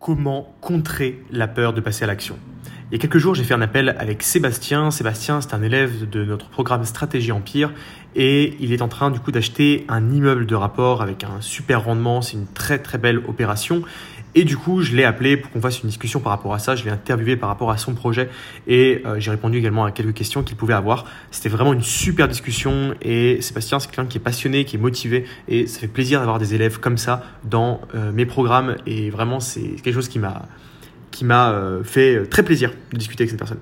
Comment contrer la peur de passer à l'action Il y a quelques jours, j'ai fait un appel avec Sébastien. Sébastien, c'est un élève de notre programme Stratégie Empire et il est en train du coup d'acheter un immeuble de rapport avec un super rendement. C'est une très très belle opération. Et du coup, je l'ai appelé pour qu'on fasse une discussion par rapport à ça. Je l'ai interviewé par rapport à son projet et euh, j'ai répondu également à quelques questions qu'il pouvait avoir. C'était vraiment une super discussion et Sébastien, c'est quelqu'un qui est passionné, qui est motivé et ça fait plaisir d'avoir des élèves comme ça dans euh, mes programmes et vraiment, c'est quelque chose qui m'a qui m'a euh, fait très plaisir de discuter avec cette personne.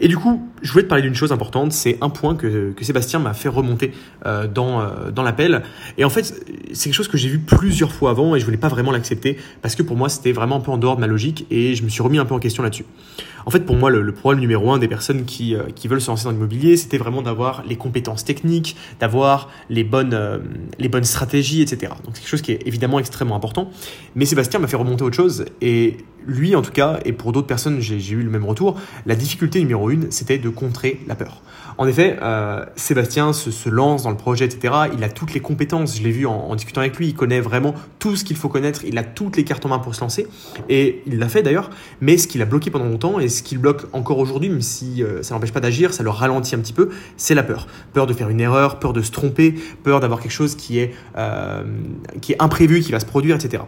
Et du coup, je voulais te parler d'une chose importante, c'est un point que, que Sébastien m'a fait remonter euh, dans, euh, dans l'appel. Et en fait, c'est quelque chose que j'ai vu plusieurs fois avant et je voulais pas vraiment l'accepter parce que pour moi, c'était vraiment un peu en dehors de ma logique et je me suis remis un peu en question là-dessus. En fait, pour moi, le, problème numéro un des personnes qui, euh, qui veulent se lancer dans l'immobilier, c'était vraiment d'avoir les compétences techniques, d'avoir les bonnes, euh, les bonnes stratégies, etc. Donc c'est quelque chose qui est évidemment extrêmement important. Mais Sébastien m'a fait remonter autre chose et lui, en tout cas, et pour d'autres personnes, j'ai eu le même retour, la difficulté numéro une, c'était de contrer la peur. En effet, euh, Sébastien se, lance dans le projet, etc. Il a toutes les compétences, je l'ai vu en, en, discutant avec lui, il connaît vraiment tout ce qu'il faut connaître, il a toutes les cartes en main pour se lancer, et il l'a fait d'ailleurs, mais ce qu'il a bloqué pendant longtemps, et ce qui le bloque encore aujourd'hui, même si euh, ça n'empêche pas d'agir, ça le ralentit un petit peu, c'est la peur. Peur de faire une erreur, peur de se tromper, peur d'avoir quelque chose qui est, euh, qui est imprévu, qui va se produire, etc.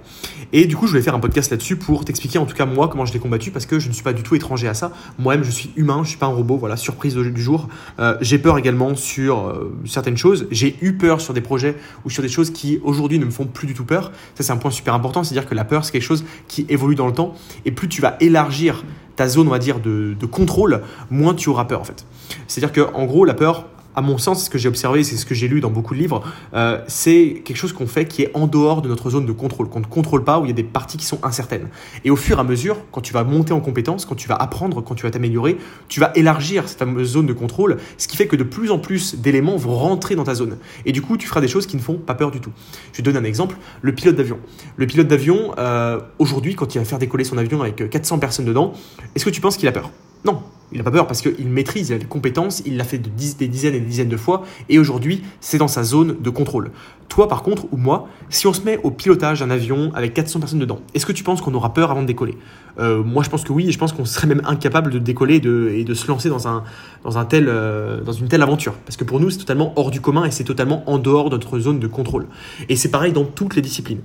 Et du coup, je vais faire un podcast là-dessus pour t'expliquer en tout cas moi comment je l'ai combattu, parce que je ne suis pas du tout étranger à ça. Moi-même, je suis humain, je suis pas un robot, voilà, surprise du jour. Euh, j'ai peur également sur euh, certaines choses. J'ai eu peur sur des projets ou sur des choses qui aujourd'hui ne me font plus du tout peur. Ça, c'est un point super important, c'est-à-dire que la peur, c'est quelque chose qui évolue dans le temps. Et plus tu vas élargir ta zone, on va dire, de, contrôle, moins tu auras peur en fait. C'est-à-dire que en gros, la peur, à mon sens, ce que j'ai observé, c'est ce que j'ai lu dans beaucoup de livres, euh, c'est quelque chose qu'on fait qui est en dehors de notre zone de contrôle, qu'on ne contrôle pas, où il y a des parties qui sont incertaines. Et au fur et à mesure, quand tu vas monter en compétence, quand tu vas apprendre, quand tu vas t'améliorer, tu vas élargir cette fameuse zone de contrôle, ce qui fait que de plus en plus d'éléments vont rentrer dans ta zone. Et du coup, tu feras des choses qui ne font pas peur du tout. Je vais te donner un exemple, le pilote d'avion. Le pilote d'avion, euh, aujourd'hui, quand il va faire décoller son avion avec 400 personnes dedans, est-ce que tu penses qu'il a peur? Non, il n'a pas peur parce qu'il maîtrise, il a des compétences, il l'a fait de des dizaines et des dizaines de fois, et aujourd'hui, c'est dans sa zone de contrôle. Toi, par contre, ou moi, si on se met au pilotage d'un avion avec 400 personnes dedans, est-ce que tu penses qu'on aura peur avant de décoller? Euh, Moi, je pense que oui, et je pense qu'on serait même incapable de décoller et de, se lancer euh, dans une telle aventure. Parce que pour nous, c'est totalement hors du commun et c'est totalement en dehors de notre zone de contrôle. Et c'est pareil dans toutes les disciplines.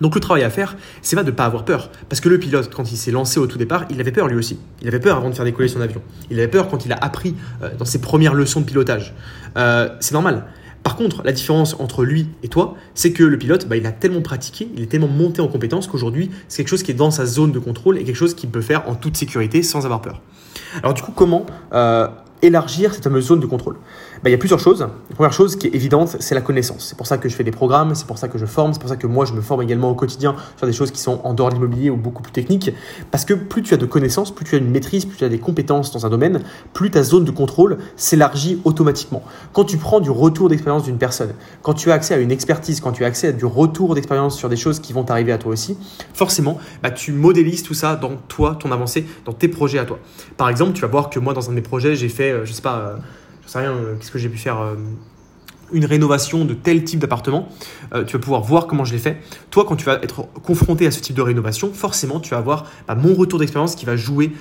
Donc le travail à faire, c'est pas de ne pas avoir peur. Parce que le pilote, quand il s'est lancé au tout départ, il avait peur lui aussi. Il avait peur avant de faire décoller son avion. Il avait peur quand il a appris euh, dans ses premières leçons de pilotage. Euh, c'est normal. Par contre, la différence entre lui et toi, c'est que le pilote, bah, il a tellement pratiqué, il est tellement monté en compétence qu'aujourd'hui, c'est quelque chose qui est dans sa zone de contrôle et quelque chose qu'il peut faire en toute sécurité sans avoir peur. Alors du coup, comment euh, élargir cette fameuse zone de contrôle ben, Il y a plusieurs choses. La première chose qui est évidente, c'est la connaissance. C'est pour ça que je fais des programmes, c'est pour ça que je forme, c'est pour ça que moi je me forme également au quotidien sur des choses qui sont en dehors de l'immobilier ou beaucoup plus techniques. Parce que plus tu as de connaissances, plus tu as une maîtrise, plus tu as des compétences dans un domaine, plus ta zone de contrôle s'élargit automatiquement. Quand tu prends du retour d'expérience d'une personne, quand tu as accès à une expertise, quand tu as accès à du retour d'expérience sur des choses qui vont t'arriver à toi aussi, forcément, bah, tu modélises tout ça dans toi, ton avancée, dans tes projets à toi. Par exemple, tu vas voir que moi, dans un de mes projets, j'ai fait, je sais pas, euh, je sais rien, euh, qu'est-ce que j'ai pu faire une rénovation de tel type d'appartement, tu vas pouvoir voir comment je l'ai fait. Toi, quand tu vas être confronté à ce type de rénovation, forcément, tu vas avoir bah, mon retour d'expérience qui va jouer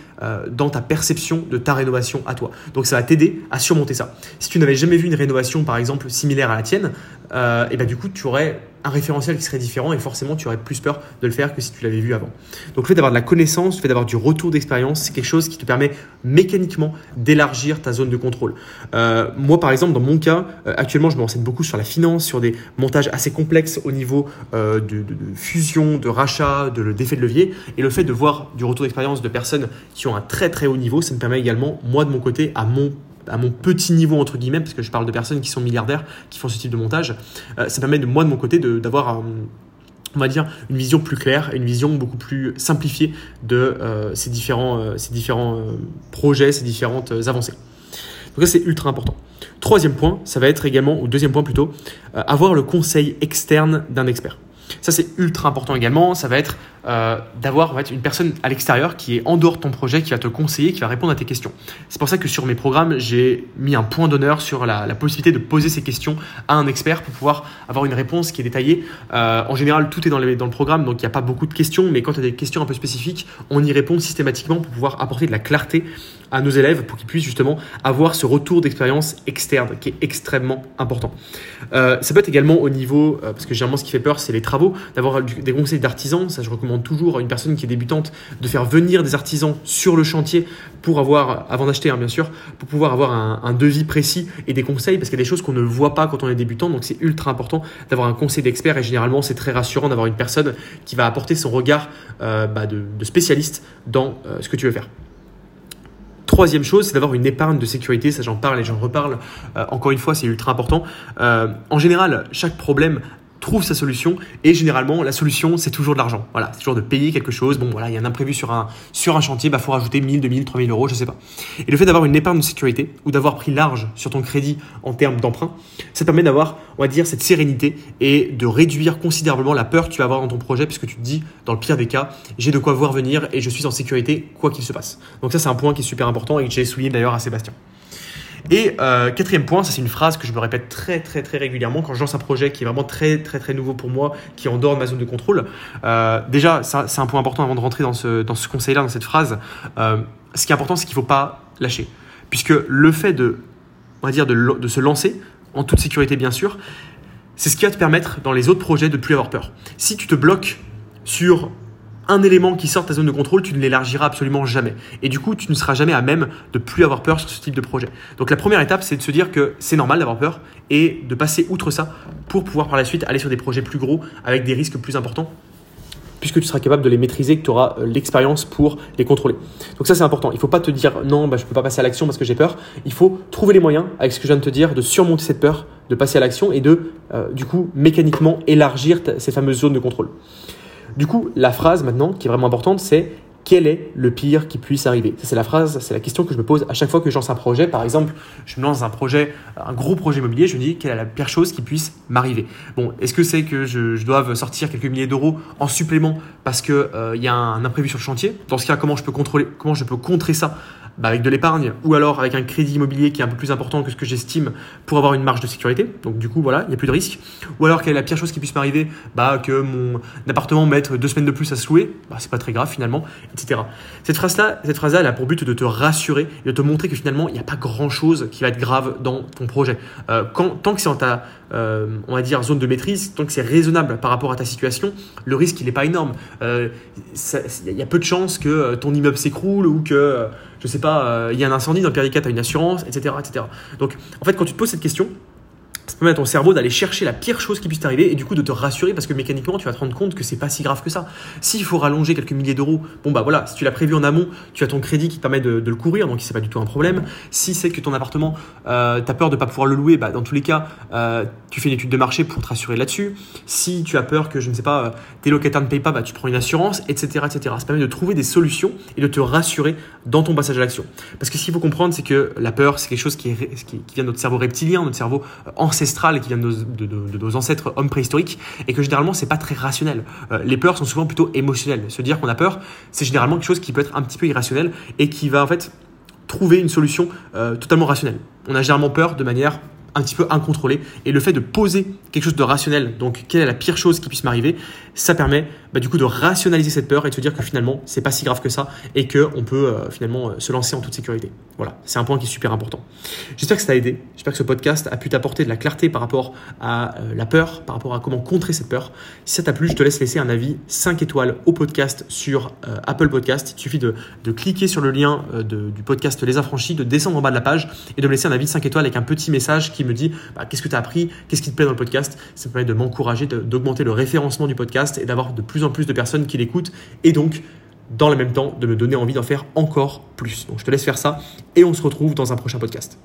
dans ta perception de ta rénovation à toi. Donc, ça va t'aider à surmonter ça. Si tu n'avais jamais vu une rénovation, par exemple, similaire à la tienne, et bah, du coup, tu aurais un référentiel qui serait différent et forcément tu aurais plus peur de le faire que si tu l'avais vu avant. Donc le fait d'avoir de la connaissance, le fait d'avoir du retour d'expérience, c'est quelque chose qui te permet mécaniquement d'élargir ta zone de contrôle. Euh, moi par exemple, dans mon cas, euh, actuellement je me renseigne beaucoup sur la finance, sur des montages assez complexes au niveau euh, de, fusion, de rachat, de d'effet de levier. Et le fait de voir du retour d'expérience de personnes qui ont un très très haut niveau, ça me permet également, moi de mon côté, à mon à mon petit niveau entre guillemets, parce que je parle de personnes qui sont milliardaires, qui font ce type de montage, euh, ça permet de moi de mon côté d'avoir on va dire une vision plus claire, une vision beaucoup plus simplifiée de euh, ces différents, euh, ces différents projets, ces différentes avancées. Donc ça c'est ultra important. Troisième point, ça va être également, ou deuxième point plutôt, avoir le conseil externe d'un expert. Ça, c'est ultra important également. Ça va être euh, d'avoir en fait, une personne à l'extérieur qui est en dehors de ton projet, qui va te conseiller, qui va répondre à tes questions. C'est pour ça que sur mes programmes, j'ai mis un point d'honneur sur la, possibilité de poser ces questions à un expert pour pouvoir avoir une réponse qui est détaillée. Euh, en général, tout est dans, dans le programme, donc il n'y a pas beaucoup de questions, mais quand tu as des questions un peu spécifiques, on y répond systématiquement pour pouvoir apporter de la clarté à nos élèves pour qu'ils puissent justement avoir ce retour d'expérience externe qui est extrêmement important. Euh, ça peut être également au niveau, parce que généralement ce qui fait peur, c'est les travaux, d'avoir des conseils d'artisans. Ça, je recommande toujours à une personne qui est débutante de faire venir des artisans sur le chantier pour avoir, avant d'acheter hein, bien sûr, pour pouvoir avoir un, devis précis et des conseils, parce qu'il y a des choses qu'on ne voit pas quand on est débutant. Donc c'est ultra important d'avoir un conseil d'expert et généralement c'est très rassurant d'avoir une personne qui va apporter son regard euh, bah, de, spécialiste dans ce que tu veux faire. Troisième chose, c'est d'avoir une épargne de sécurité. Ça, j'en parle et j'en reparle. Euh, encore une fois, c'est ultra important. Euh, en général, chaque problème trouve sa solution et généralement la solution c'est toujours de l'argent. Voilà, c'est toujours de payer quelque chose. Bon voilà, il y a un imprévu sur un, sur un chantier, bah faut rajouter 1000, 2000, 3000 euros, je sais pas. Et le fait d'avoir une épargne de sécurité ou d'avoir pris large sur ton crédit en termes d'emprunt, ça permet d'avoir, on va dire, cette sérénité et de réduire considérablement la peur que tu vas avoir dans ton projet puisque tu te dis, dans le pire des cas, j'ai de quoi voir venir et je suis en sécurité quoi qu'il se passe. Donc ça c'est un point qui est super important et que j'ai souligné d'ailleurs à Sébastien. Et euh, quatrième point, ça c'est une phrase que je me répète très très très régulièrement quand je lance un projet qui est vraiment très très très nouveau pour moi, qui est en dehors de ma zone de contrôle. Euh, déjà, c'est un point important avant de rentrer dans ce, dans ce conseil-là, dans cette phrase. Euh, ce qui est important, c'est qu'il ne faut pas lâcher. Puisque le fait de, on va dire, de, de se lancer, en toute sécurité bien sûr, c'est ce qui va te permettre dans les autres projets de ne plus avoir peur. Si tu te bloques sur un élément qui sort de ta zone de contrôle, tu ne l'élargiras absolument jamais. Et du coup, tu ne seras jamais à même de plus avoir peur sur ce type de projet. Donc la première étape, c'est de se dire que c'est normal d'avoir peur et de passer outre ça pour pouvoir par la suite aller sur des projets plus gros avec des risques plus importants puisque tu seras capable de les maîtriser, que tu auras euh, l'expérience pour les contrôler. Donc ça c'est important. Il ne faut pas te dire non, bah, je ne peux pas passer à l'action parce que j'ai peur. Il faut trouver les moyens, avec ce que je viens de te dire, de surmonter cette peur, de passer à l'action et de, euh, du coup, mécaniquement élargir ces fameuses zones de contrôle. Du coup, la phrase maintenant qui est vraiment importante, c'est quel est le pire qui puisse arriver? C'est la phrase, c'est la question que je me pose à chaque fois que je lance un projet. Par exemple, je me lance un projet, un gros projet immobilier, je me dis quelle est la pire chose qui puisse m'arriver? Bon, est-ce que c'est que je, dois sortir quelques milliers d'euros en supplément parce qu'il euh, y a un imprévu sur le chantier? Dans ce cas, comment je peux contrôler, comment je peux contrer ça? Bah, avec de l'épargne ou alors avec un crédit immobilier qui est un peu plus important que ce que j'estime pour avoir une marge de sécurité. Donc du coup, voilà, il n'y a plus de risque. Ou alors quelle est la pire chose qui puisse m'arriver? Bah, Que mon appartement mette deux semaines de plus à se louer, bah, c'est pas très grave finalement, etc. Cette phrase-là, cette phrase-là, elle a pour but de te rassurer et de te montrer que finalement, il n'y a pas grand-chose qui va être grave dans ton projet. Euh, quand, tant que c'est en ta, euh, on va dire, zone de maîtrise, tant que c'est raisonnable par rapport à ta situation, le risque, il n'est pas énorme. Euh, il y a peu de chances que ton immeuble s'écroule ou que je sais pas, euh, il y a un incendie dans le tu as une assurance, etc., etc. Donc, en fait, quand tu te poses cette question, ça permet à ton cerveau d'aller chercher la pire chose qui puisse t'arriver et du coup de te rassurer parce que mécaniquement tu vas te rendre compte que c'est pas si grave que ça. S'il faut rallonger quelques milliers d'euros, bon bah voilà, si tu l'as prévu en amont, tu as ton crédit qui te permet de, le courir donc c'est pas du tout un problème. Si c'est que ton appartement, euh, tu as peur de pas pouvoir le louer, bah dans tous les cas, euh, tu fais une étude de marché pour te rassurer là-dessus. Si tu as peur que je ne sais pas, euh, tes locataires ne payent pas, bah tu prends une assurance, etc., etc. Ça permet de trouver des solutions et de te rassurer dans ton passage à l'action. Parce que ce qu'il faut comprendre, c'est que la peur, c'est quelque chose qui, qui, vient de notre cerveau reptilien, notre cerveau ancestral qui vient de nos, ancêtres hommes préhistoriques et que généralement c'est pas très rationnel. Euh, les peurs sont souvent plutôt émotionnelles. Se dire qu'on a peur, c'est généralement quelque chose qui peut être un petit peu irrationnel et qui va en fait trouver une solution euh, totalement rationnelle. On a généralement peur de manière un petit peu incontrôlé. Et le fait de poser quelque chose de rationnel, donc quelle est la pire chose qui puisse m'arriver, ça permet bah, du coup de rationaliser cette peur et de se dire que finalement c'est pas si grave que ça et qu'on peut euh, finalement euh, se lancer en toute sécurité. Voilà, c'est un point qui est super important. J'espère que ça t'a aidé. J'espère que ce podcast a pu t'apporter de la clarté par rapport à euh, la peur, par rapport à comment contrer cette peur. Si ça t'a plu, je te laisse laisser un avis 5 étoiles au podcast sur Apple Podcast. Il suffit de, de cliquer sur le lien du podcast Les Affranchis, de descendre en bas de la page et de me laisser un avis 5 étoiles avec un petit message me dit bah, qu'est-ce que tu as appris, qu'est-ce qui te plaît dans le podcast? Ça me permet de m'encourager, d'augmenter le référencement du podcast et d'avoir de plus en plus de personnes qui l'écoutent et donc dans le même temps de me donner envie d'en faire encore plus. Donc je te laisse faire ça et on se retrouve dans un prochain podcast.